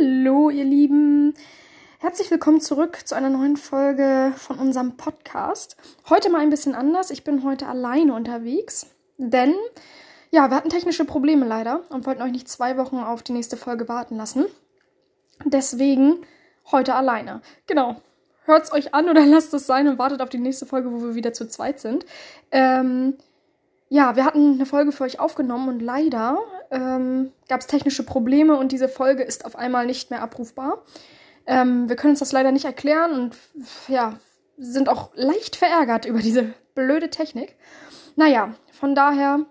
Hallo, ihr Lieben. Herzlich willkommen zurück zu einer neuen Folge von unserem Podcast. Heute mal ein bisschen anders. Ich bin heute alleine unterwegs, denn ja, wir hatten technische Probleme leider und wollten euch nicht zwei Wochen auf die nächste Folge warten lassen. Deswegen heute alleine. Genau. Hört's euch an oder lasst es sein und wartet auf die nächste Folge, wo wir wieder zu zweit sind. Ähm, ja, wir hatten eine Folge für euch aufgenommen und leider ähm, gab es technische Probleme und diese Folge ist auf einmal nicht mehr abrufbar. Ähm, wir können uns das leider nicht erklären und ja, sind auch leicht verärgert über diese blöde Technik. Naja, von daher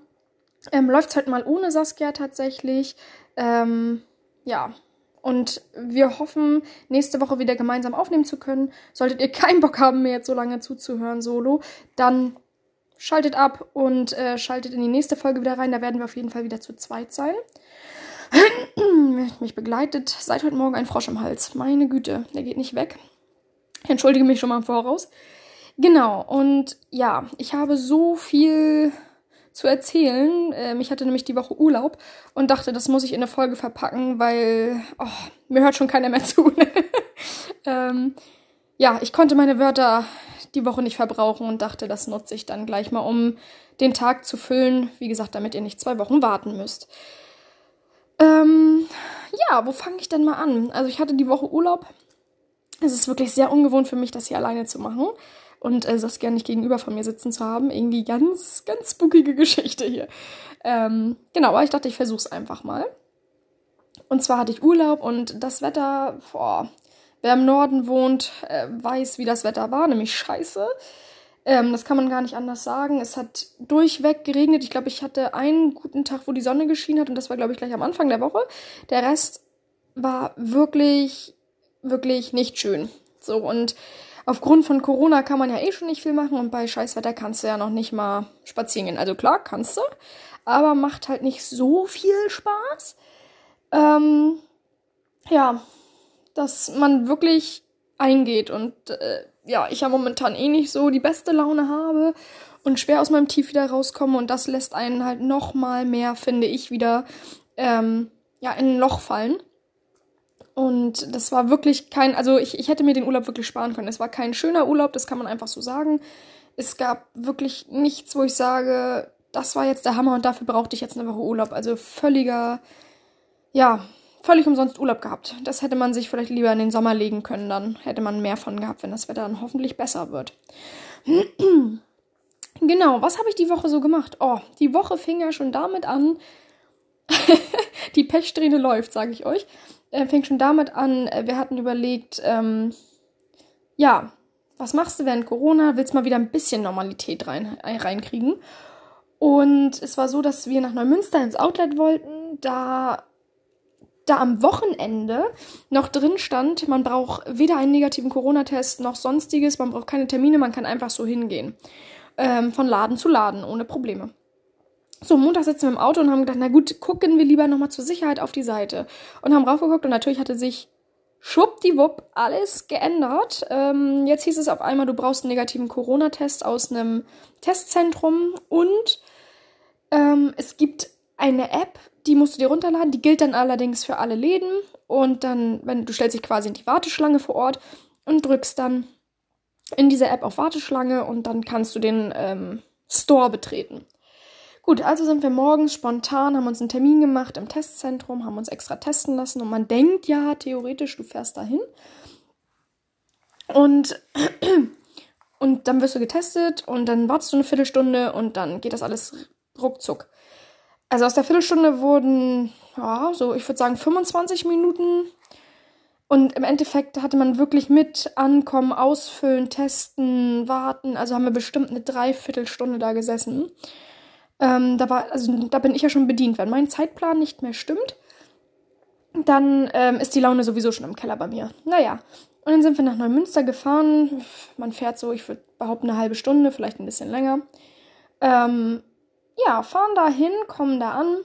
ähm, läuft es halt mal ohne Saskia tatsächlich. Ähm, ja, und wir hoffen, nächste Woche wieder gemeinsam aufnehmen zu können. Solltet ihr keinen Bock haben, mir jetzt so lange zuzuhören, solo, dann schaltet ab und äh, schaltet in die nächste Folge wieder rein. Da werden wir auf jeden Fall wieder zu zweit sein. Mich begleitet seit heute Morgen ein Frosch im Hals. Meine Güte, der geht nicht weg. Ich entschuldige mich schon mal im Voraus. Genau, und ja, ich habe so viel zu erzählen. Ähm, ich hatte nämlich die Woche Urlaub und dachte, das muss ich in eine Folge verpacken, weil oh, mir hört schon keiner mehr zu. ähm, ja, ich konnte meine Wörter die Woche nicht verbrauchen und dachte, das nutze ich dann gleich mal, um den Tag zu füllen. Wie gesagt, damit ihr nicht zwei Wochen warten müsst. Ähm, ja, wo fange ich denn mal an? Also ich hatte die Woche Urlaub. Es ist wirklich sehr ungewohnt für mich, das hier alleine zu machen und äh, Saskia nicht gegenüber von mir sitzen zu haben. Irgendwie ganz, ganz spookige Geschichte hier. Ähm, genau, aber ich dachte, ich versuch's einfach mal. Und zwar hatte ich Urlaub und das Wetter, boah, wer im Norden wohnt, äh, weiß, wie das Wetter war, nämlich scheiße. Ähm, das kann man gar nicht anders sagen. Es hat durchweg geregnet. Ich glaube, ich hatte einen guten Tag, wo die Sonne geschienen hat und das war, glaube ich, gleich am Anfang der Woche. Der Rest war wirklich, wirklich nicht schön. So, und aufgrund von Corona kann man ja eh schon nicht viel machen und bei Scheißwetter kannst du ja noch nicht mal spazieren gehen. Also klar, kannst du, aber macht halt nicht so viel Spaß. Ähm, ja, dass man wirklich eingeht und äh, ja, ich ja momentan eh nicht so die beste Laune habe und schwer aus meinem Tief wieder rauskomme und das lässt einen halt noch mal mehr, finde ich, wieder ähm, ja in ein Loch fallen. Und das war wirklich kein, also ich, ich hätte mir den Urlaub wirklich sparen können. Es war kein schöner Urlaub, das kann man einfach so sagen. Es gab wirklich nichts, wo ich sage, das war jetzt der Hammer und dafür brauchte ich jetzt eine Woche Urlaub. Also völliger, ja, völlig umsonst Urlaub gehabt. Das hätte man sich vielleicht lieber in den Sommer legen können, dann hätte man mehr von gehabt, wenn das Wetter dann hoffentlich besser wird. genau, was habe ich die Woche so gemacht? Oh, die Woche fing ja schon damit an. die Pechsträhne läuft, sage ich euch äh, fing schon damit an, äh, wir hatten überlegt, ähm, ja, was machst du während Corona? Willst mal wieder ein bisschen Normalität rein, äh, reinkriegen? Und es war so, dass wir nach Neumünster ins Outlet wollten, da da am Wochenende noch drin stand, man braucht weder einen negativen Corona-Test noch sonstiges, man braucht keine Termine, man kann einfach so hingehen. Ähm, von Laden zu Laden, ohne Probleme. So, Montag sitzen wir im Auto und haben gedacht, na gut, gucken wir lieber nochmal zur Sicherheit auf die Seite. Und haben raufgeguckt und natürlich hatte sich schwuppdiwupp alles geändert. Ähm, jetzt hieß es auf einmal, du brauchst einen negativen Corona-Test aus einem Testzentrum und ähm, es gibt eine App, die musst du dir runterladen, die gilt dann allerdings für alle Läden und dann, wenn du stellst dich quasi in die Warteschlange vor Ort und drückst dann in dieser App auf Warteschlange und dann kannst du den ähm, Store betreten. Gut, also sind wir morgens spontan, haben uns einen Termin gemacht im Testzentrum, haben uns extra testen lassen und man denkt ja, theoretisch, du fährst dahin. Und, und dann wirst du getestet und dann wartest du eine Viertelstunde und dann geht das alles ruckzuck. Also aus der Viertelstunde wurden, ja, so ich würde sagen 25 Minuten. Und im Endeffekt hatte man wirklich mit Ankommen, Ausfüllen, Testen, Warten. Also haben wir bestimmt eine Dreiviertelstunde da gesessen. Ähm, da war, also da bin ich ja schon bedient. Wenn mein Zeitplan nicht mehr stimmt, dann ähm, ist die Laune sowieso schon im Keller bei mir. Naja. Und dann sind wir nach Neumünster gefahren. Man fährt so, ich würde behaupten, eine halbe Stunde, vielleicht ein bisschen länger. Ähm, ja, fahren da hin, kommen da an.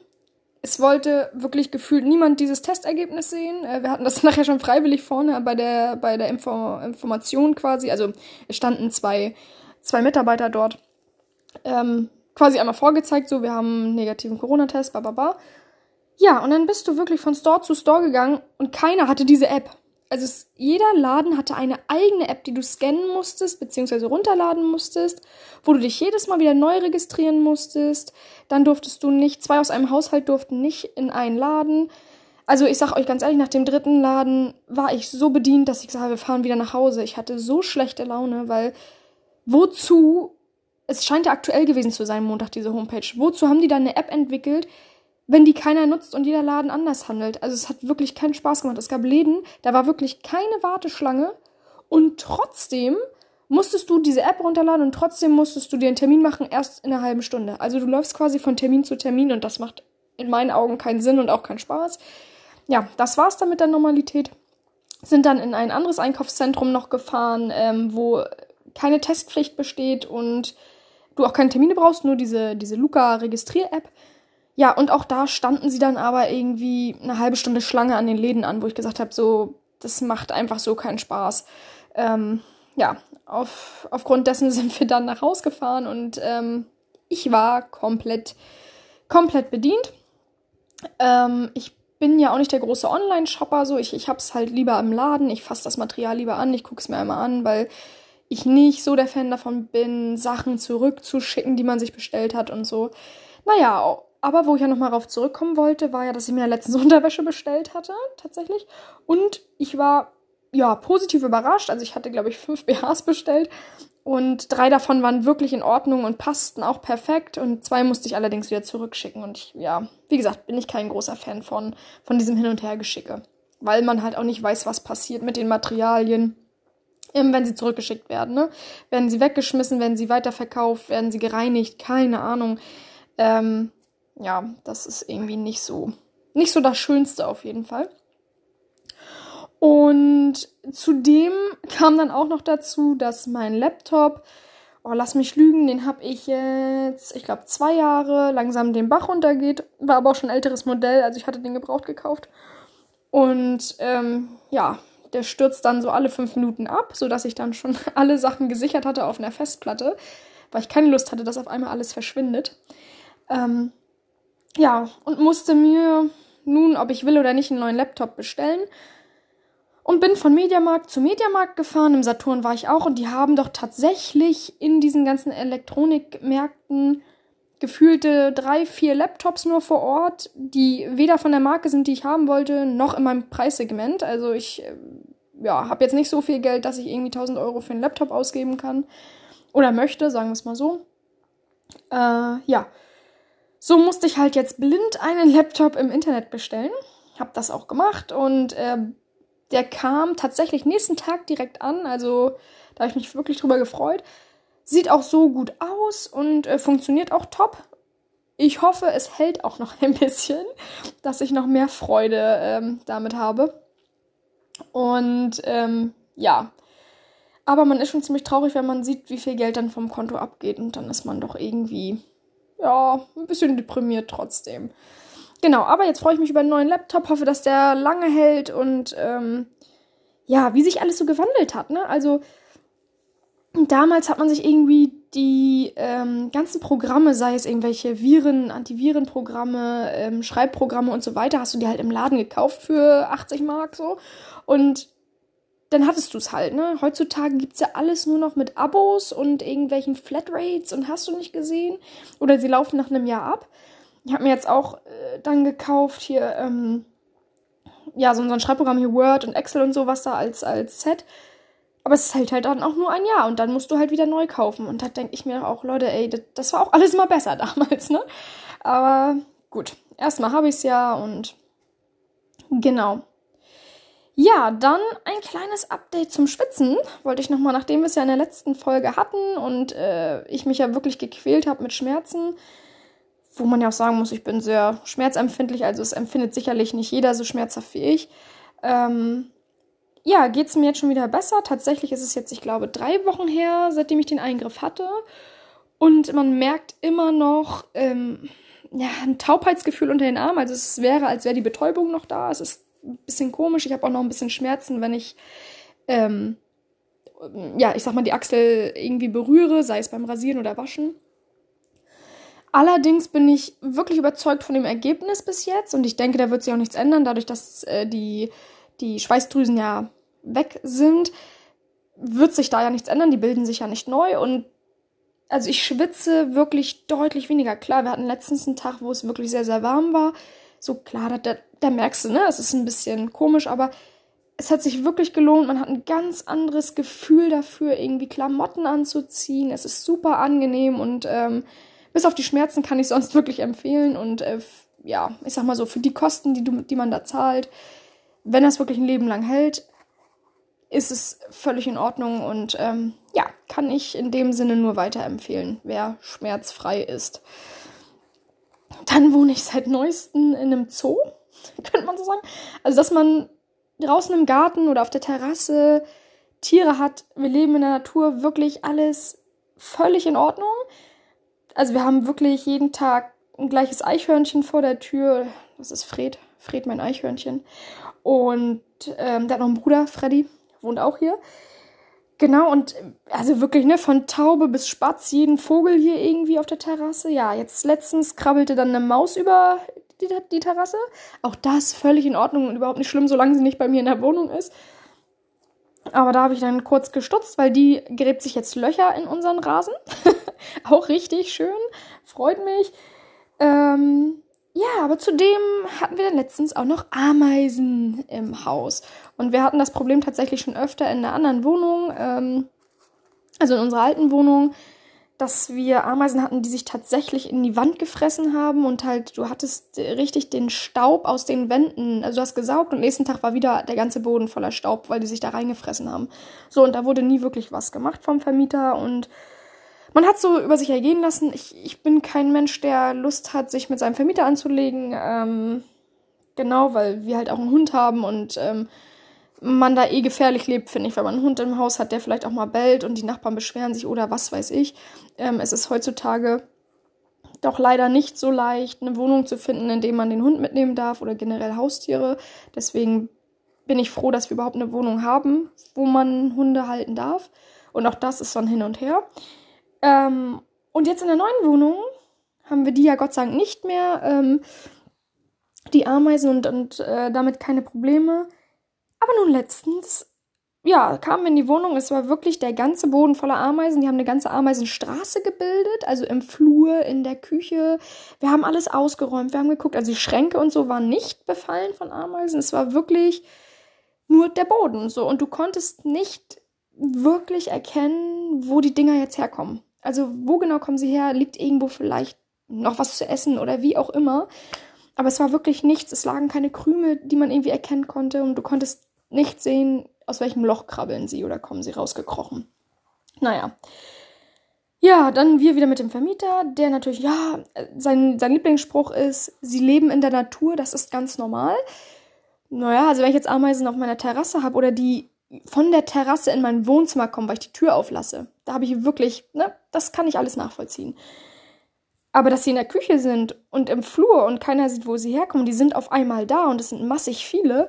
Es wollte wirklich gefühlt niemand dieses Testergebnis sehen. Äh, wir hatten das nachher schon freiwillig vorne bei der, bei der Info Information quasi. Also es standen zwei, zwei Mitarbeiter dort. Ähm, quasi einmal vorgezeigt, so, wir haben einen negativen Corona-Test, bababa. Ja, und dann bist du wirklich von Store zu Store gegangen und keiner hatte diese App. Also es, jeder Laden hatte eine eigene App, die du scannen musstest, beziehungsweise runterladen musstest, wo du dich jedes Mal wieder neu registrieren musstest. Dann durftest du nicht, zwei aus einem Haushalt durften nicht in einen Laden. Also ich sag euch ganz ehrlich, nach dem dritten Laden war ich so bedient, dass ich gesagt habe, wir fahren wieder nach Hause. Ich hatte so schlechte Laune, weil wozu, es scheint ja aktuell gewesen zu sein, Montag, diese Homepage, wozu haben die da eine App entwickelt, wenn die keiner nutzt und jeder Laden anders handelt. Also es hat wirklich keinen Spaß gemacht. Es gab Läden, da war wirklich keine Warteschlange und trotzdem musstest du diese App runterladen und trotzdem musstest du dir einen Termin machen, erst in einer halben Stunde. Also du läufst quasi von Termin zu Termin und das macht in meinen Augen keinen Sinn und auch keinen Spaß. Ja, das war's dann mit der Normalität. Sind dann in ein anderes Einkaufszentrum noch gefahren, ähm, wo keine Testpflicht besteht und du auch keine Termine brauchst, nur diese, diese Luca-Registrier-App. Ja, und auch da standen sie dann aber irgendwie eine halbe Stunde Schlange an den Läden an, wo ich gesagt habe, so, das macht einfach so keinen Spaß. Ähm, ja, auf, aufgrund dessen sind wir dann nach Haus gefahren und ähm, ich war komplett, komplett bedient. Ähm, ich bin ja auch nicht der große Online-Shopper, so ich, ich hab's halt lieber im Laden, ich fasse das Material lieber an, ich guck's mir einmal an, weil ich nicht so der Fan davon bin, Sachen zurückzuschicken, die man sich bestellt hat und so. Naja, aber wo ich ja nochmal darauf zurückkommen wollte, war ja, dass ich mir letztens Unterwäsche bestellt hatte, tatsächlich. Und ich war, ja, positiv überrascht. Also ich hatte, glaube ich, fünf BHs bestellt. Und drei davon waren wirklich in Ordnung und passten auch perfekt. Und zwei musste ich allerdings wieder zurückschicken. Und ich, ja, wie gesagt, bin ich kein großer Fan von, von diesem Hin- und Hergeschicke. Weil man halt auch nicht weiß, was passiert mit den Materialien wenn sie zurückgeschickt werden. Ne? Werden sie weggeschmissen, werden sie weiterverkauft, werden sie gereinigt, keine Ahnung. Ähm, ja, das ist irgendwie nicht so, nicht so das Schönste auf jeden Fall. Und zudem kam dann auch noch dazu, dass mein Laptop, oh, lass mich lügen, den habe ich jetzt, ich glaube, zwei Jahre langsam den Bach runtergeht. War aber auch schon ein älteres Modell, also ich hatte den gebraucht gekauft. Und ähm, ja, der stürzt dann so alle fünf Minuten ab, sodass ich dann schon alle Sachen gesichert hatte auf einer Festplatte, weil ich keine Lust hatte, dass auf einmal alles verschwindet. Ähm, ja, und musste mir nun, ob ich will oder nicht, einen neuen Laptop bestellen. Und bin von Mediamarkt zu Mediamarkt gefahren. Im Saturn war ich auch. Und die haben doch tatsächlich in diesen ganzen Elektronikmärkten gefühlte drei, vier Laptops nur vor Ort, die weder von der Marke sind, die ich haben wollte, noch in meinem Preissegment. Also ich äh, ja, habe jetzt nicht so viel Geld, dass ich irgendwie 1000 Euro für einen Laptop ausgeben kann. Oder möchte, sagen wir es mal so. Äh, ja, so musste ich halt jetzt blind einen Laptop im Internet bestellen. Hab das auch gemacht und äh, der kam tatsächlich nächsten Tag direkt an. Also da habe ich mich wirklich drüber gefreut. Sieht auch so gut aus und äh, funktioniert auch top. Ich hoffe, es hält auch noch ein bisschen, dass ich noch mehr Freude ähm, damit habe. Und ähm, ja, aber man ist schon ziemlich traurig, wenn man sieht, wie viel Geld dann vom Konto abgeht und dann ist man doch irgendwie ja, ein bisschen deprimiert trotzdem. Genau, aber jetzt freue ich mich über einen neuen Laptop, hoffe, dass der lange hält und ähm, ja, wie sich alles so gewandelt hat, ne? Also damals hat man sich irgendwie die ähm, ganzen Programme, sei es irgendwelche Viren, Antivirenprogramme, ähm, Schreibprogramme und so weiter, hast du die halt im Laden gekauft für 80 Mark so. Und dann hattest du es halt, ne? Heutzutage gibt es ja alles nur noch mit Abos und irgendwelchen Flatrates und hast du nicht gesehen. Oder sie laufen nach einem Jahr ab. Ich habe mir jetzt auch äh, dann gekauft hier, ähm, ja, so, ein Schreibprogramm hier Word und Excel und sowas da als, als Set. Aber es hält halt dann auch nur ein Jahr und dann musst du halt wieder neu kaufen. Und da denke ich mir auch, Leute, ey, das, das war auch alles mal besser damals, ne? Aber gut, erstmal habe ich es ja und genau. Ja, dann ein kleines Update zum Schwitzen. Wollte ich nochmal, nachdem wir es ja in der letzten Folge hatten und äh, ich mich ja wirklich gequält habe mit Schmerzen, wo man ja auch sagen muss, ich bin sehr schmerzempfindlich, also es empfindet sicherlich nicht jeder so schmerzhaft wie ich. Ähm, ja, geht es mir jetzt schon wieder besser. Tatsächlich ist es jetzt, ich glaube, drei Wochen her, seitdem ich den Eingriff hatte. Und man merkt immer noch ähm, ja, ein Taubheitsgefühl unter den Armen. Also es wäre, als wäre die Betäubung noch da. Es ist ein bisschen komisch. Ich habe auch noch ein bisschen Schmerzen, wenn ich, ähm, ja, ich sag mal, die Achsel irgendwie berühre, sei es beim Rasieren oder Waschen. Allerdings bin ich wirklich überzeugt von dem Ergebnis bis jetzt und ich denke, da wird sich auch nichts ändern, dadurch, dass äh, die, die Schweißdrüsen ja weg sind, wird sich da ja nichts ändern, die bilden sich ja nicht neu und also ich schwitze wirklich deutlich weniger. Klar, wir hatten letztens einen Tag, wo es wirklich sehr, sehr warm war. So klar, da, da, merkst du, ne, es ist ein bisschen komisch, aber es hat sich wirklich gelohnt. Man hat ein ganz anderes Gefühl dafür, irgendwie Klamotten anzuziehen. Es ist super angenehm und ähm, bis auf die Schmerzen kann ich sonst wirklich empfehlen. Und äh, ja, ich sag mal so, für die Kosten, die, du, die man da zahlt, wenn das wirklich ein Leben lang hält, ist es völlig in Ordnung und ähm, ja, kann ich in dem Sinne nur weiterempfehlen, wer schmerzfrei ist. Dann wohne ich seit neuestem in einem Zoo, könnte man so sagen. Also, dass man draußen im Garten oder auf der Terrasse Tiere hat. Wir leben in der Natur, wirklich alles völlig in Ordnung. Also wir haben wirklich jeden Tag ein gleiches Eichhörnchen vor der Tür. Das ist Fred, Fred mein Eichhörnchen. Und ähm, der hat noch einen Bruder, Freddy, wohnt auch hier. Genau, und also wirklich, ne, von Taube bis Spatz, jeden Vogel hier irgendwie auf der Terrasse. Ja, jetzt letztens krabbelte dann eine Maus über die, die Terrasse. Auch das völlig in Ordnung und überhaupt nicht schlimm, solange sie nicht bei mir in der Wohnung ist. Aber da habe ich dann kurz gestutzt, weil die gräbt sich jetzt Löcher in unseren Rasen. auch richtig schön. Freut mich. Ähm, ja, aber zudem hatten wir dann letztens auch noch Ameisen im Haus. Und wir hatten das Problem tatsächlich schon öfter in einer anderen Wohnung, ähm, also in unserer alten Wohnung dass wir Ameisen hatten, die sich tatsächlich in die Wand gefressen haben und halt, du hattest richtig den Staub aus den Wänden, also du hast gesaugt und nächsten Tag war wieder der ganze Boden voller Staub, weil die sich da reingefressen haben. So, und da wurde nie wirklich was gemacht vom Vermieter und man hat so über sich ergehen lassen. Ich, ich bin kein Mensch, der Lust hat, sich mit seinem Vermieter anzulegen. Ähm, genau, weil wir halt auch einen Hund haben und ähm, man da eh gefährlich lebt, finde ich, wenn man einen Hund im Haus hat, der vielleicht auch mal bellt und die Nachbarn beschweren sich oder was weiß ich. Ähm, es ist heutzutage doch leider nicht so leicht, eine Wohnung zu finden, in der man den Hund mitnehmen darf oder generell Haustiere. Deswegen bin ich froh, dass wir überhaupt eine Wohnung haben, wo man Hunde halten darf. Und auch das ist so ein Hin und Her. Ähm, und jetzt in der neuen Wohnung haben wir die ja Gott sei Dank nicht mehr. Ähm, die Ameisen und, und äh, damit keine Probleme. Aber nun letztens, ja, kamen wir in die Wohnung. Es war wirklich der ganze Boden voller Ameisen. Die haben eine ganze Ameisenstraße gebildet, also im Flur, in der Küche. Wir haben alles ausgeräumt, wir haben geguckt. Also die Schränke und so waren nicht befallen von Ameisen. Es war wirklich nur der Boden so. Und du konntest nicht wirklich erkennen, wo die Dinger jetzt herkommen. Also wo genau kommen sie her? Liegt irgendwo vielleicht noch was zu essen oder wie auch immer. Aber es war wirklich nichts. Es lagen keine Krümel, die man irgendwie erkennen konnte. Und du konntest nicht sehen, aus welchem Loch krabbeln sie oder kommen sie rausgekrochen. Naja. Ja, dann wir wieder mit dem Vermieter, der natürlich, ja, sein, sein Lieblingsspruch ist, sie leben in der Natur, das ist ganz normal. Naja, also wenn ich jetzt Ameisen auf meiner Terrasse habe oder die von der Terrasse in mein Wohnzimmer kommen, weil ich die Tür auflasse, da habe ich wirklich, ne, das kann ich alles nachvollziehen. Aber dass sie in der Küche sind und im Flur und keiner sieht, wo sie herkommen, die sind auf einmal da und es sind massig viele,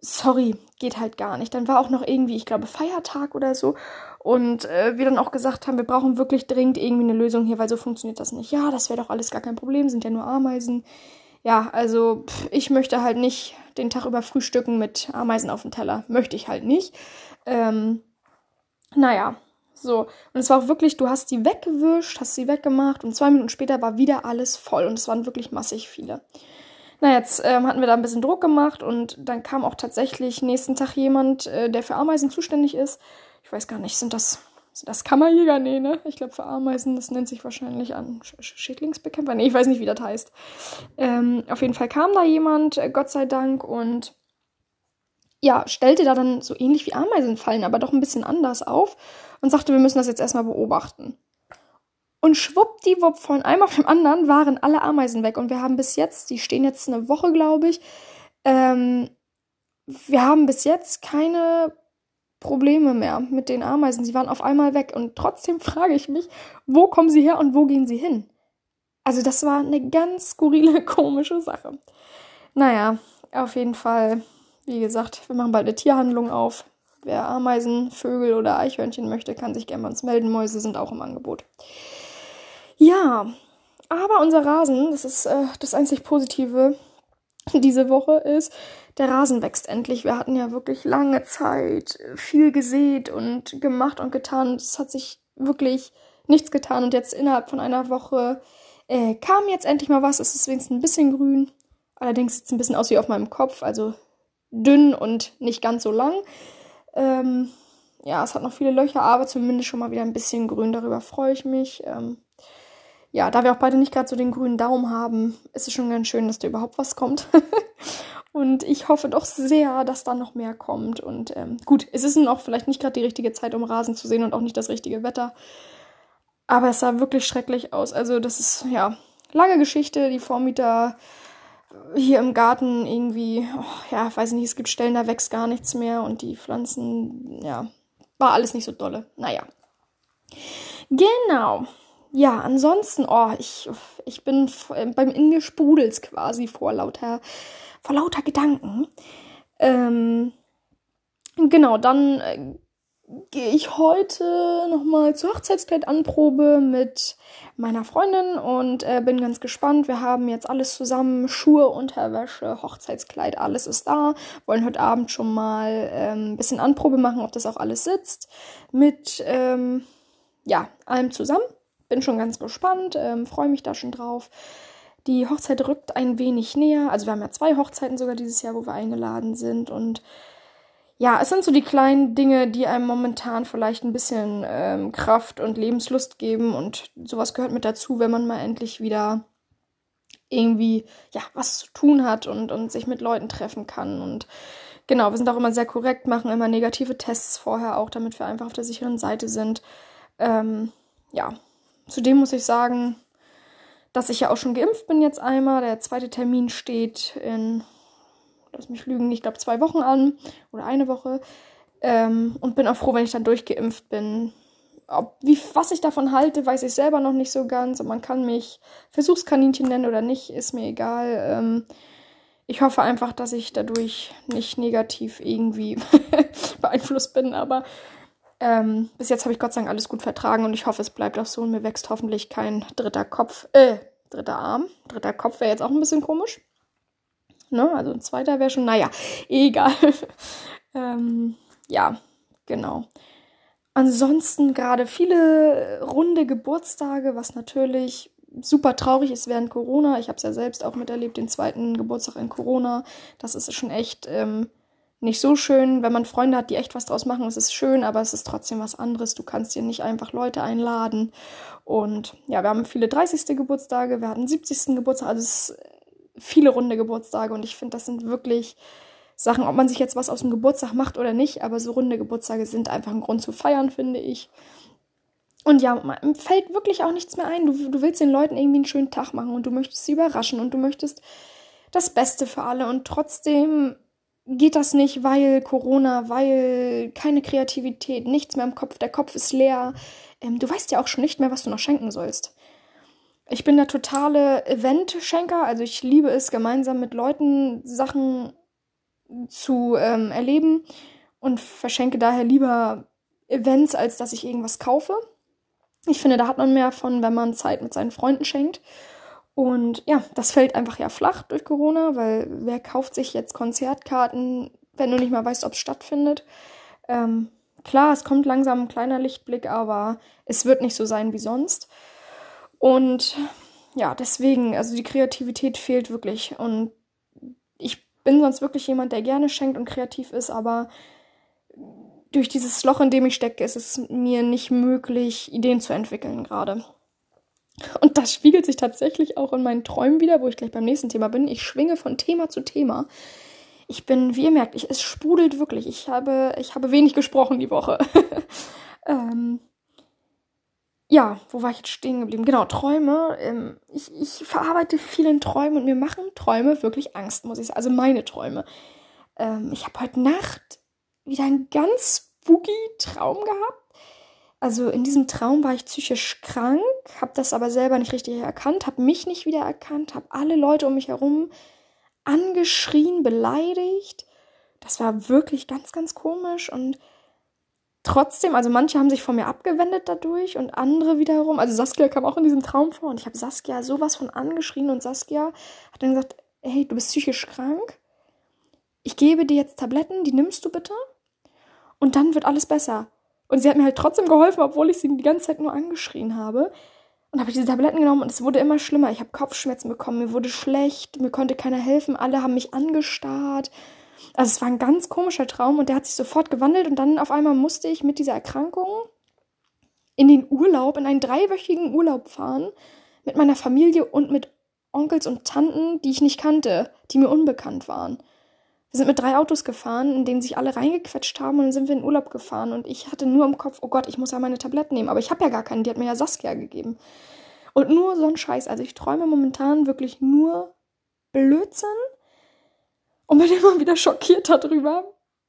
sorry, geht halt gar nicht. Dann war auch noch irgendwie, ich glaube, Feiertag oder so. Und äh, wir dann auch gesagt haben, wir brauchen wirklich dringend irgendwie eine Lösung hier, weil so funktioniert das nicht. Ja, das wäre doch alles gar kein Problem, sind ja nur Ameisen. Ja, also pff, ich möchte halt nicht den Tag über frühstücken mit Ameisen auf dem Teller. Möchte ich halt nicht. Ähm, naja, so. Und es war auch wirklich, du hast die weggewischt, hast sie weggemacht und zwei Minuten später war wieder alles voll und es waren wirklich massig viele. Na, jetzt ähm, hatten wir da ein bisschen Druck gemacht und dann kam auch tatsächlich nächsten Tag jemand, äh, der für Ameisen zuständig ist. Ich weiß gar nicht, sind das, sind das Kammerjäger? Nee, ne? Ich glaube für Ameisen, das nennt sich wahrscheinlich an Sch Schädlingsbekämpfer. Nee, ich weiß nicht, wie das heißt. Ähm, auf jeden Fall kam da jemand, äh, Gott sei Dank, und ja, stellte da dann so ähnlich wie Ameisenfallen, aber doch ein bisschen anders auf und sagte, wir müssen das jetzt erstmal beobachten. Und schwuppdiwupp von einem auf dem anderen waren alle Ameisen weg. Und wir haben bis jetzt, die stehen jetzt eine Woche, glaube ich, ähm, wir haben bis jetzt keine Probleme mehr mit den Ameisen. Sie waren auf einmal weg. Und trotzdem frage ich mich, wo kommen sie her und wo gehen sie hin? Also das war eine ganz skurrile, komische Sache. Naja, auf jeden Fall, wie gesagt, wir machen bald eine Tierhandlung auf. Wer Ameisen, Vögel oder Eichhörnchen möchte, kann sich gerne bei uns melden. Mäuse sind auch im Angebot. Ja, aber unser Rasen, das ist äh, das einzig Positive diese Woche, ist, der Rasen wächst endlich. Wir hatten ja wirklich lange Zeit viel gesät und gemacht und getan. Es hat sich wirklich nichts getan und jetzt innerhalb von einer Woche äh, kam jetzt endlich mal was. Es ist wenigstens ein bisschen grün. Allerdings sieht es ein bisschen aus wie auf meinem Kopf, also dünn und nicht ganz so lang. Ähm, ja, es hat noch viele Löcher, aber zumindest schon mal wieder ein bisschen grün. Darüber freue ich mich. Ähm, ja, da wir auch beide nicht gerade so den grünen Daumen haben, ist es schon ganz schön, dass da überhaupt was kommt. und ich hoffe doch sehr, dass da noch mehr kommt. Und ähm, gut, es ist noch vielleicht nicht gerade die richtige Zeit, um Rasen zu sehen und auch nicht das richtige Wetter. Aber es sah wirklich schrecklich aus. Also, das ist, ja, lange Geschichte. Die Vormieter hier im Garten irgendwie, oh, ja, weiß nicht, es gibt Stellen, da wächst gar nichts mehr und die Pflanzen, ja, war alles nicht so dolle. Naja. Genau. Ja, ansonsten, oh, ich, ich bin beim in mir sprudels quasi vor lauter, vor lauter Gedanken. Ähm, genau, dann äh, gehe ich heute nochmal zur Hochzeitskleidanprobe mit meiner Freundin und äh, bin ganz gespannt. Wir haben jetzt alles zusammen, Schuhe, Unterwäsche, Hochzeitskleid, alles ist da. Wollen heute Abend schon mal ähm, ein bisschen Anprobe machen, ob das auch alles sitzt. Mit, ähm, ja, allem zusammen. Bin schon ganz gespannt, ähm, freue mich da schon drauf. Die Hochzeit rückt ein wenig näher. Also wir haben ja zwei Hochzeiten sogar dieses Jahr, wo wir eingeladen sind und ja, es sind so die kleinen Dinge, die einem momentan vielleicht ein bisschen ähm, Kraft und Lebenslust geben und sowas gehört mit dazu, wenn man mal endlich wieder irgendwie ja was zu tun hat und, und sich mit Leuten treffen kann und genau, wir sind auch immer sehr korrekt, machen immer negative Tests vorher auch, damit wir einfach auf der sicheren Seite sind. Ähm, ja, zudem muss ich sagen, dass ich ja auch schon geimpft bin jetzt einmal. Der zweite Termin steht in lass mich lügen, ich glaube zwei Wochen an oder eine Woche. Ähm, und bin auch froh, wenn ich dann durchgeimpft bin. Ob, wie, was ich davon halte, weiß ich selber noch nicht so ganz. Und man kann mich Versuchskaninchen nennen oder nicht, ist mir egal. Ähm, ich hoffe einfach, dass ich dadurch nicht negativ irgendwie beeinflusst bin. Aber ähm, bis jetzt habe ich Gott sei Dank alles gut vertragen und ich hoffe, es bleibt auch so. Und mir wächst hoffentlich kein dritter Kopf, äh, dritter Arm. Dritter Kopf wäre jetzt auch ein bisschen komisch. Ne? Also ein zweiter wäre schon, naja, egal. ähm, ja, genau. Ansonsten gerade viele runde Geburtstage, was natürlich super traurig ist während Corona. Ich habe es ja selbst auch miterlebt, den zweiten Geburtstag in Corona. Das ist schon echt ähm, nicht so schön. Wenn man Freunde hat, die echt was draus machen, ist es schön, aber es ist trotzdem was anderes. Du kannst dir nicht einfach Leute einladen. Und ja, wir haben viele 30. Geburtstage, wir hatten 70. Geburtstag. Also es ist viele runde Geburtstage und ich finde, das sind wirklich Sachen, ob man sich jetzt was aus dem Geburtstag macht oder nicht, aber so runde Geburtstage sind einfach ein Grund zu feiern, finde ich. Und ja, man fällt wirklich auch nichts mehr ein. Du, du willst den Leuten irgendwie einen schönen Tag machen und du möchtest sie überraschen und du möchtest das Beste für alle und trotzdem geht das nicht, weil Corona, weil keine Kreativität, nichts mehr im Kopf, der Kopf ist leer. Ähm, du weißt ja auch schon nicht mehr, was du noch schenken sollst. Ich bin der totale Event-Schenker, also ich liebe es, gemeinsam mit Leuten Sachen zu ähm, erleben und verschenke daher lieber Events, als dass ich irgendwas kaufe. Ich finde, da hat man mehr von, wenn man Zeit mit seinen Freunden schenkt. Und ja, das fällt einfach ja flach durch Corona, weil wer kauft sich jetzt Konzertkarten, wenn du nicht mal weißt, ob es stattfindet? Ähm, klar, es kommt langsam ein kleiner Lichtblick, aber es wird nicht so sein wie sonst. Und ja, deswegen, also die Kreativität fehlt wirklich. Und ich bin sonst wirklich jemand, der gerne schenkt und kreativ ist, aber durch dieses Loch, in dem ich stecke, ist es mir nicht möglich, Ideen zu entwickeln gerade. Und das spiegelt sich tatsächlich auch in meinen Träumen wieder, wo ich gleich beim nächsten Thema bin. Ich schwinge von Thema zu Thema. Ich bin, wie ihr merkt, ich, es sprudelt wirklich. Ich habe, ich habe wenig gesprochen die Woche. ähm, ja, wo war ich jetzt stehen geblieben? Genau, Träume. Ähm, ich, ich verarbeite vielen Träumen und mir machen Träume wirklich Angst, muss ich sagen. Also meine Träume. Ähm, ich habe heute Nacht wieder einen ganz spooky Traum gehabt. Also in diesem Traum war ich psychisch krank, habe das aber selber nicht richtig erkannt, habe mich nicht wieder erkannt, habe alle Leute um mich herum angeschrien, beleidigt. Das war wirklich ganz, ganz komisch und trotzdem, also manche haben sich von mir abgewendet dadurch und andere wiederum, also Saskia kam auch in diesem Traum vor und ich habe Saskia sowas von angeschrien und Saskia hat dann gesagt, hey, du bist psychisch krank. Ich gebe dir jetzt Tabletten, die nimmst du bitte und dann wird alles besser. Und sie hat mir halt trotzdem geholfen, obwohl ich sie die ganze Zeit nur angeschrien habe. Und habe ich diese Tabletten genommen und es wurde immer schlimmer. Ich habe Kopfschmerzen bekommen, mir wurde schlecht, mir konnte keiner helfen, alle haben mich angestarrt. Also es war ein ganz komischer Traum und der hat sich sofort gewandelt und dann auf einmal musste ich mit dieser Erkrankung in den Urlaub, in einen dreiwöchigen Urlaub fahren mit meiner Familie und mit Onkels und Tanten, die ich nicht kannte, die mir unbekannt waren. Wir sind mit drei Autos gefahren, in denen sich alle reingequetscht haben und dann sind wir in Urlaub gefahren und ich hatte nur im Kopf, oh Gott, ich muss ja meine Tabletten nehmen, aber ich habe ja gar keine, die hat mir ja Saskia gegeben. Und nur so ein Scheiß, also ich träume momentan wirklich nur Blödsinn und bin immer wieder schockiert darüber,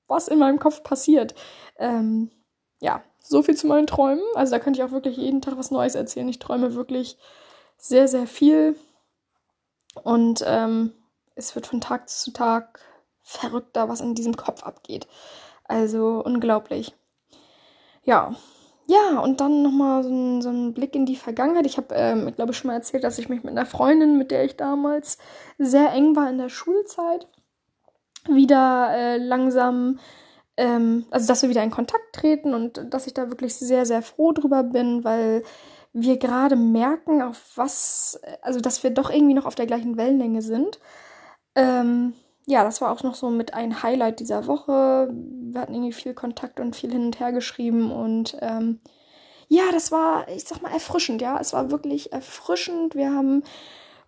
was in meinem Kopf passiert. Ähm, ja, so viel zu meinen Träumen. Also da könnte ich auch wirklich jeden Tag was Neues erzählen. Ich träume wirklich sehr, sehr viel. Und ähm, es wird von Tag zu Tag verrückter, was in diesem Kopf abgeht. Also unglaublich. Ja. Ja, und dann nochmal so ein, so ein Blick in die Vergangenheit. Ich habe, ähm, ich glaube, schon mal erzählt, dass ich mich mit einer Freundin, mit der ich damals sehr eng war in der Schulzeit, wieder äh, langsam, ähm, also dass wir wieder in Kontakt treten und dass ich da wirklich sehr, sehr froh drüber bin, weil wir gerade merken, auf was, also dass wir doch irgendwie noch auf der gleichen Wellenlänge sind. Ähm, ja, das war auch noch so mit ein Highlight dieser Woche. Wir hatten irgendwie viel Kontakt und viel hin und her geschrieben und ähm, ja, das war, ich sag mal, erfrischend, ja. Es war wirklich erfrischend. Wir haben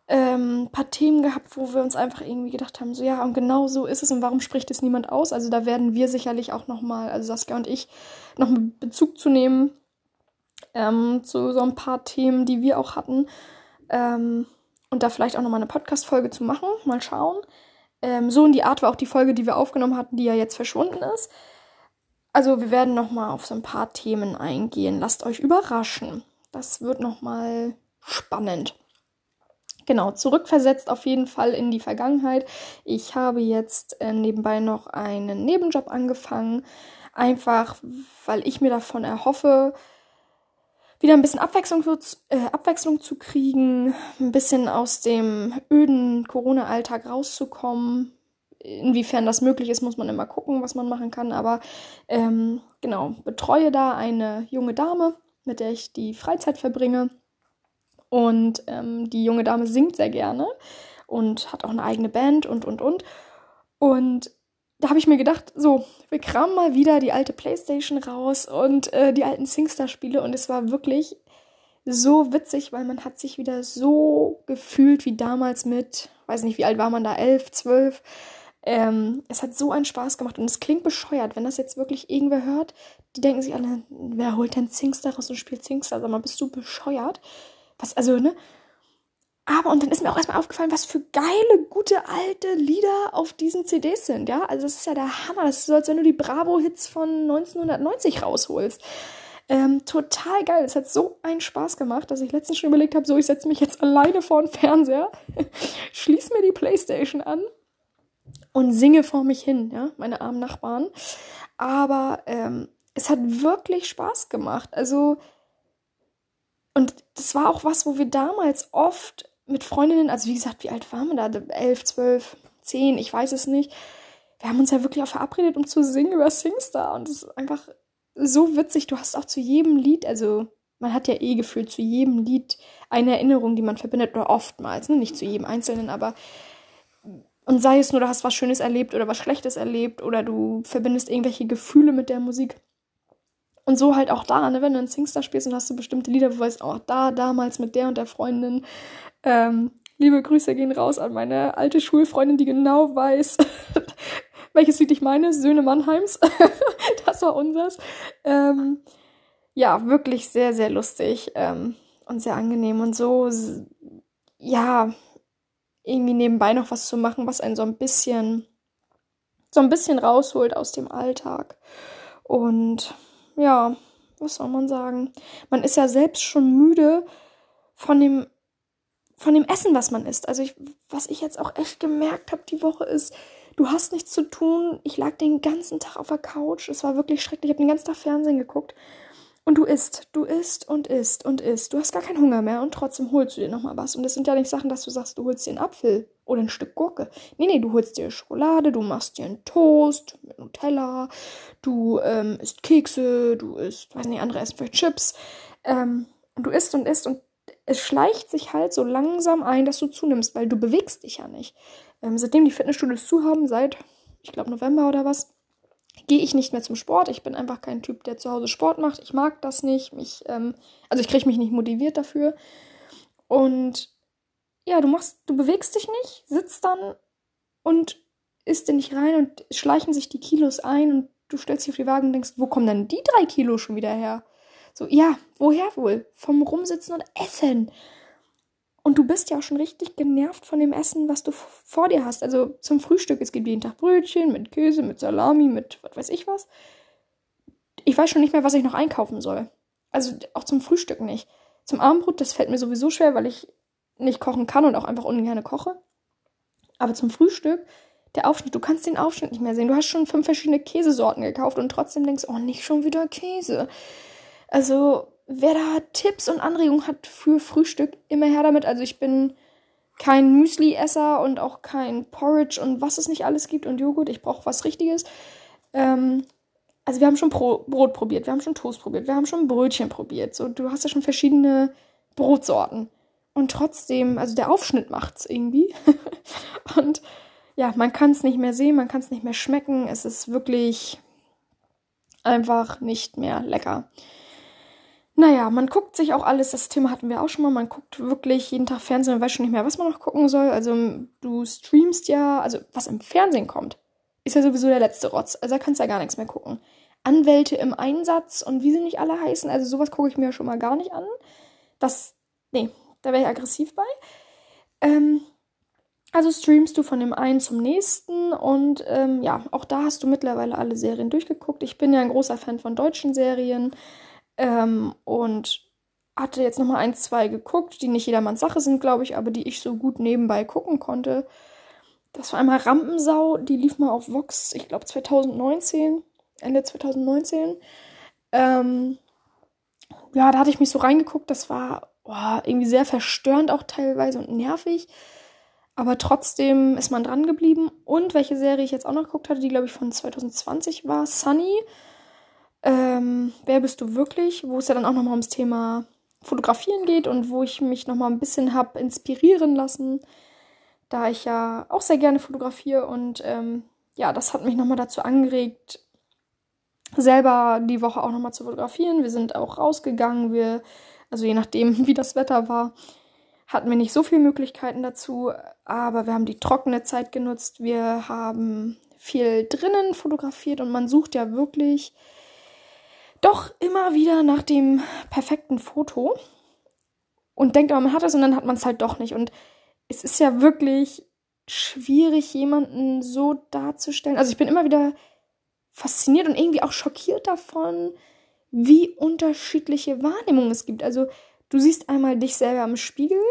ähm, ein paar Themen gehabt, wo wir uns einfach irgendwie gedacht haben, so ja, und genau so ist es und warum spricht es niemand aus? Also da werden wir sicherlich auch nochmal, also Saskia und ich, noch Bezug zu nehmen ähm, zu so ein paar Themen, die wir auch hatten. Ähm, und da vielleicht auch nochmal eine Podcast-Folge zu machen. Mal schauen. Ähm, so in die Art war auch die Folge, die wir aufgenommen hatten, die ja jetzt verschwunden ist. Also wir werden nochmal auf so ein paar Themen eingehen. Lasst euch überraschen. Das wird nochmal spannend. Genau, zurückversetzt auf jeden Fall in die Vergangenheit. Ich habe jetzt äh, nebenbei noch einen Nebenjob angefangen, einfach weil ich mir davon erhoffe, wieder ein bisschen Abwechslung, äh, Abwechslung zu kriegen, ein bisschen aus dem öden Corona-Alltag rauszukommen. Inwiefern das möglich ist, muss man immer gucken, was man machen kann. Aber ähm, genau, betreue da eine junge Dame, mit der ich die Freizeit verbringe und ähm, die junge Dame singt sehr gerne und hat auch eine eigene Band und, und, und. Und da habe ich mir gedacht, so, wir kramen mal wieder die alte Playstation raus und äh, die alten Singstar-Spiele. Und es war wirklich so witzig, weil man hat sich wieder so gefühlt wie damals mit, weiß nicht, wie alt war man da, elf, zwölf. Ähm, es hat so einen Spaß gemacht und es klingt bescheuert, wenn das jetzt wirklich irgendwer hört. Die denken sich alle, wer holt denn Singstar raus und spielt Singstar? Sag mal, bist du bescheuert? Was, also, ne? Aber, und dann ist mir auch erstmal aufgefallen, was für geile, gute, alte Lieder auf diesen CDs sind, ja? Also, das ist ja der Hammer. Das ist so, als wenn du die Bravo-Hits von 1990 rausholst. Ähm, total geil. Es hat so einen Spaß gemacht, dass ich letztens schon überlegt habe, so, ich setze mich jetzt alleine vor den Fernseher, schließe mir die Playstation an und singe vor mich hin, ja, meine armen Nachbarn. Aber ähm, es hat wirklich Spaß gemacht. Also, und das war auch was, wo wir damals oft mit Freundinnen, also wie gesagt, wie alt waren wir da? Elf, zwölf, zehn, ich weiß es nicht. Wir haben uns ja wirklich auch verabredet, um zu singen über Singstar. Und es ist einfach so witzig. Du hast auch zu jedem Lied, also man hat ja eh gefühlt zu jedem Lied eine Erinnerung, die man verbindet, oder oftmals, ne? nicht zu jedem Einzelnen, aber und sei es nur, du hast was Schönes erlebt oder was Schlechtes erlebt oder du verbindest irgendwelche Gefühle mit der Musik. Und so halt auch da, ne, wenn du ein Singstar spielst und hast du bestimmte Lieder, wo du weißt, auch oh, da, damals mit der und der Freundin. Ähm, liebe Grüße gehen raus an meine alte Schulfreundin, die genau weiß, welches Lied ich meine. Söhne Mannheims. das war unseres. Ähm, ja, wirklich sehr, sehr lustig ähm, und sehr angenehm und so, ja, irgendwie nebenbei noch was zu machen, was einen so ein bisschen, so ein bisschen rausholt aus dem Alltag. Und ja, was soll man sagen? Man ist ja selbst schon müde von dem, von dem Essen, was man isst. Also ich, was ich jetzt auch echt gemerkt habe die Woche ist, du hast nichts zu tun. Ich lag den ganzen Tag auf der Couch. Es war wirklich schrecklich. Ich habe den ganzen Tag Fernsehen geguckt. Und du isst, du isst und isst und isst. Du hast gar keinen Hunger mehr und trotzdem holst du dir nochmal was. Und das sind ja nicht Sachen, dass du sagst, du holst dir einen Apfel oder ein Stück Gurke. Nee, nee, du holst dir Schokolade, du machst dir einen Toast mit Nutella, du ähm, isst Kekse, du isst, weiß nicht, andere essen vielleicht Chips. Ähm, und du isst und isst und es schleicht sich halt so langsam ein, dass du zunimmst, weil du bewegst dich ja nicht. Ähm, seitdem die Fitnessstudios zu haben, seit, ich glaube, November oder was, gehe ich nicht mehr zum Sport. Ich bin einfach kein Typ, der zu Hause Sport macht. Ich mag das nicht. Mich, ähm, also ich kriege mich nicht motiviert dafür. Und ja, du machst, du bewegst dich nicht, sitzt dann und isst dir nicht rein und schleichen sich die Kilos ein und du stellst dich auf die Waage und denkst, wo kommen denn die drei Kilo schon wieder her? So, ja, woher wohl? Vom Rumsitzen und Essen. Und du bist ja auch schon richtig genervt von dem Essen, was du vor dir hast. Also zum Frühstück, es gibt jeden Tag Brötchen mit Käse, mit Salami, mit was weiß ich was. Ich weiß schon nicht mehr, was ich noch einkaufen soll. Also auch zum Frühstück nicht. Zum Abendbrot, das fällt mir sowieso schwer, weil ich nicht kochen kann und auch einfach ungern koche. Aber zum Frühstück, der Aufschnitt, du kannst den Aufschnitt nicht mehr sehen. Du hast schon fünf verschiedene Käsesorten gekauft und trotzdem denkst, oh, nicht schon wieder Käse. Also, wer da Tipps und Anregungen hat für Frühstück, immer her damit. Also, ich bin kein Müsli-Esser und auch kein Porridge und was es nicht alles gibt und Joghurt. Ich brauche was Richtiges. Ähm, also wir haben schon Pro Brot probiert, wir haben schon Toast probiert, wir haben schon Brötchen probiert. So, du hast ja schon verschiedene Brotsorten. Und trotzdem, also der Aufschnitt macht's irgendwie. und ja, man kann es nicht mehr sehen, man kann es nicht mehr schmecken. Es ist wirklich einfach nicht mehr lecker. Naja, man guckt sich auch alles, das Thema hatten wir auch schon mal, man guckt wirklich jeden Tag Fernsehen und weiß schon nicht mehr, was man noch gucken soll. Also du streamst ja, also was im Fernsehen kommt, ist ja sowieso der letzte Rotz. Also da kannst du ja gar nichts mehr gucken. Anwälte im Einsatz und wie sie nicht alle heißen, also sowas gucke ich mir schon mal gar nicht an. Das, nee, da wäre ich aggressiv bei. Ähm, also streamst du von dem einen zum nächsten und ähm, ja, auch da hast du mittlerweile alle Serien durchgeguckt. Ich bin ja ein großer Fan von deutschen Serien ähm, und hatte jetzt nochmal ein, zwei geguckt, die nicht jedermanns Sache sind, glaube ich, aber die ich so gut nebenbei gucken konnte. Das war einmal Rampensau, die lief mal auf Vox, ich glaube 2019, Ende 2019. Ähm, ja, da hatte ich mich so reingeguckt, das war boah, irgendwie sehr verstörend auch teilweise und nervig. Aber trotzdem ist man dran geblieben. Und welche Serie ich jetzt auch noch geguckt hatte, die glaube ich von 2020 war, Sunny ähm, Wer bist du wirklich? Wo es ja dann auch nochmal ums Thema Fotografieren geht und wo ich mich nochmal ein bisschen habe inspirieren lassen, da ich ja auch sehr gerne fotografiere und ähm, ja, das hat mich nochmal dazu angeregt, selber die Woche auch nochmal zu fotografieren. Wir sind auch rausgegangen, wir, also je nachdem, wie das Wetter war, hatten wir nicht so viele Möglichkeiten dazu, aber wir haben die trockene Zeit genutzt. Wir haben viel drinnen fotografiert und man sucht ja wirklich doch immer wieder nach dem perfekten Foto und denkt aber, man hat es und dann hat man es halt doch nicht. Und es ist ja wirklich schwierig, jemanden so darzustellen. Also ich bin immer wieder fasziniert und irgendwie auch schockiert davon, wie unterschiedliche Wahrnehmungen es gibt. Also du siehst einmal dich selber im Spiegel,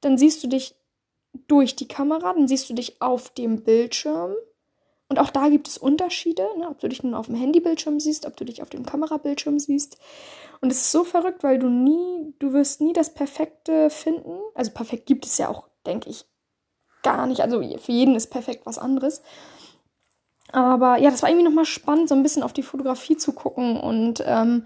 dann siehst du dich durch die Kamera, dann siehst du dich auf dem Bildschirm und auch da gibt es Unterschiede, ne? ob du dich nun auf dem Handybildschirm siehst, ob du dich auf dem Kamerabildschirm siehst. Und es ist so verrückt, weil du nie, du wirst nie das Perfekte finden. Also perfekt gibt es ja auch, denke ich, gar nicht. Also für jeden ist perfekt was anderes. Aber ja, das war irgendwie nochmal spannend, so ein bisschen auf die Fotografie zu gucken und ähm,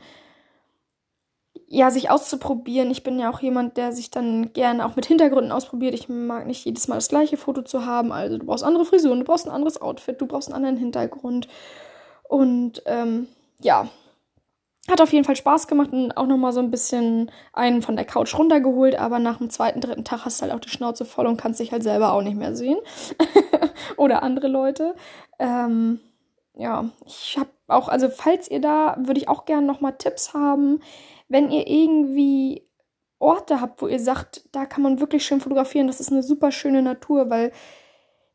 ja, sich auszuprobieren. Ich bin ja auch jemand, der sich dann gerne auch mit Hintergründen ausprobiert. Ich mag nicht jedes Mal das gleiche Foto zu haben. Also du brauchst andere Frisuren, du brauchst ein anderes Outfit, du brauchst einen anderen Hintergrund. Und ähm, ja, hat auf jeden Fall Spaß gemacht und auch nochmal so ein bisschen einen von der Couch runtergeholt, aber nach dem zweiten, dritten Tag hast du halt auch die Schnauze voll und kannst dich halt selber auch nicht mehr sehen. Oder andere Leute. Ähm, ja, ich habe auch, also falls ihr da, würde ich auch gerne nochmal Tipps haben wenn ihr irgendwie Orte habt, wo ihr sagt, da kann man wirklich schön fotografieren, das ist eine super schöne Natur, weil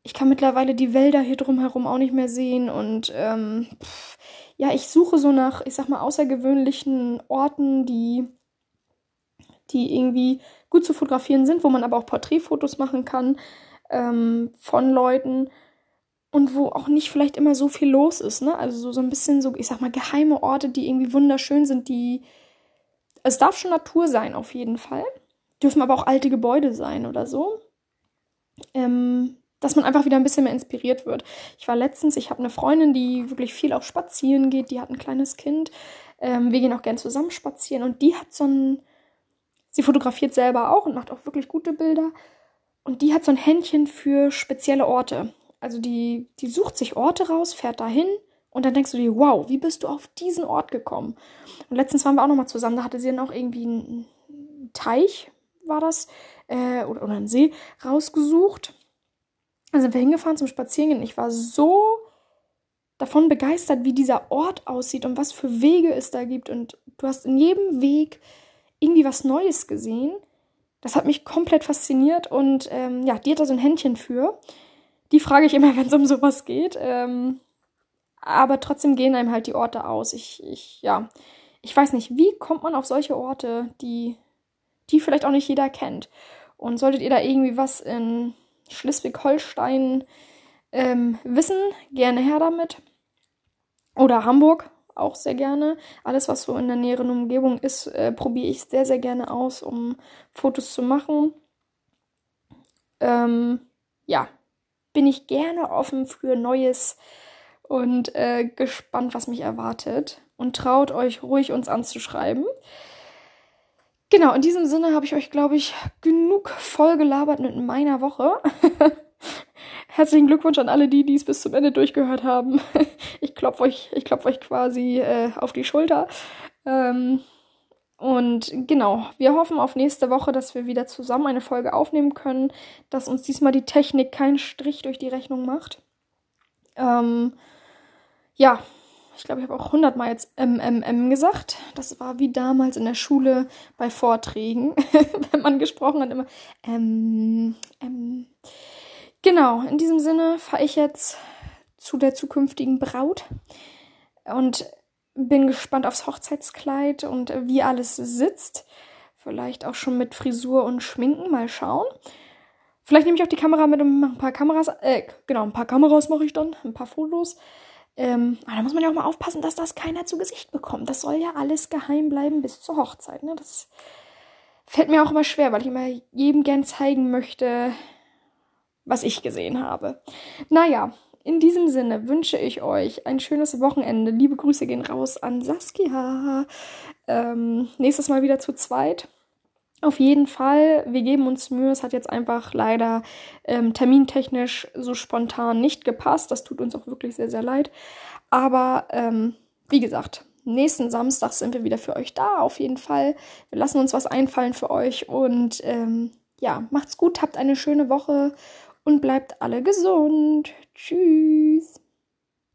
ich kann mittlerweile die Wälder hier drumherum auch nicht mehr sehen und ähm, ja, ich suche so nach, ich sag mal, außergewöhnlichen Orten, die, die irgendwie gut zu fotografieren sind, wo man aber auch Porträtfotos machen kann ähm, von Leuten. und wo auch nicht vielleicht immer so viel los ist, ne? Also so, so ein bisschen so, ich sag mal, geheime Orte, die irgendwie wunderschön sind, die. Es darf schon Natur sein, auf jeden Fall. Dürfen aber auch alte Gebäude sein oder so. Ähm, dass man einfach wieder ein bisschen mehr inspiriert wird. Ich war letztens, ich habe eine Freundin, die wirklich viel auch spazieren geht, die hat ein kleines Kind. Ähm, wir gehen auch gern zusammen spazieren und die hat so ein, sie fotografiert selber auch und macht auch wirklich gute Bilder. Und die hat so ein Händchen für spezielle Orte. Also die, die sucht sich Orte raus, fährt dahin und dann denkst du dir, wow, wie bist du auf diesen Ort gekommen? Und letztens waren wir auch nochmal zusammen, da hatte sie dann auch irgendwie einen Teich, war das, äh, oder, oder einen See rausgesucht. Da sind wir hingefahren zum Spazierengehen. Ich war so davon begeistert, wie dieser Ort aussieht und was für Wege es da gibt. Und du hast in jedem Weg irgendwie was Neues gesehen. Das hat mich komplett fasziniert und ähm, ja, die hat da so ein Händchen für. Die frage ich immer, wenn es um sowas geht. Ähm, aber trotzdem gehen einem halt die Orte aus. Ich, ich, ja, ich weiß nicht, wie kommt man auf solche Orte, die, die vielleicht auch nicht jeder kennt. Und solltet ihr da irgendwie was in Schleswig-Holstein ähm, wissen, gerne her damit. Oder Hamburg, auch sehr gerne. Alles, was so in der näheren Umgebung ist, äh, probiere ich sehr, sehr gerne aus, um Fotos zu machen. Ähm, ja, bin ich gerne offen für Neues und äh, gespannt, was mich erwartet. Und traut euch ruhig, uns anzuschreiben. Genau, in diesem Sinne habe ich euch, glaube ich, genug voll gelabert mit meiner Woche. Herzlichen Glückwunsch an alle die, die es bis zum Ende durchgehört haben. Ich klopfe euch, ich klopfe euch quasi äh, auf die Schulter. Ähm, und genau, wir hoffen auf nächste Woche, dass wir wieder zusammen eine Folge aufnehmen können, dass uns diesmal die Technik keinen Strich durch die Rechnung macht. Ähm, ja, ich glaube, ich habe auch hundertmal jetzt MMM gesagt. Das war wie damals in der Schule bei Vorträgen, wenn man gesprochen hat, immer ähm, ähm. Genau, in diesem Sinne fahre ich jetzt zu der zukünftigen Braut und bin gespannt aufs Hochzeitskleid und wie alles sitzt. Vielleicht auch schon mit Frisur und Schminken, mal schauen. Vielleicht nehme ich auch die Kamera mit und mache ein paar Kameras, äh, genau, ein paar Kameras mache ich dann, ein paar Fotos. Ähm, aber da muss man ja auch mal aufpassen, dass das keiner zu Gesicht bekommt. Das soll ja alles geheim bleiben bis zur Hochzeit. Ne? Das fällt mir auch immer schwer, weil ich immer jedem gern zeigen möchte, was ich gesehen habe. Naja, in diesem Sinne wünsche ich euch ein schönes Wochenende. Liebe Grüße gehen raus an Saskia. Ähm, nächstes Mal wieder zu zweit. Auf jeden Fall, wir geben uns Mühe. Es hat jetzt einfach leider ähm, termintechnisch so spontan nicht gepasst. Das tut uns auch wirklich sehr, sehr leid. Aber ähm, wie gesagt, nächsten Samstag sind wir wieder für euch da. Auf jeden Fall. Wir lassen uns was einfallen für euch. Und ähm, ja, macht's gut, habt eine schöne Woche und bleibt alle gesund. Tschüss.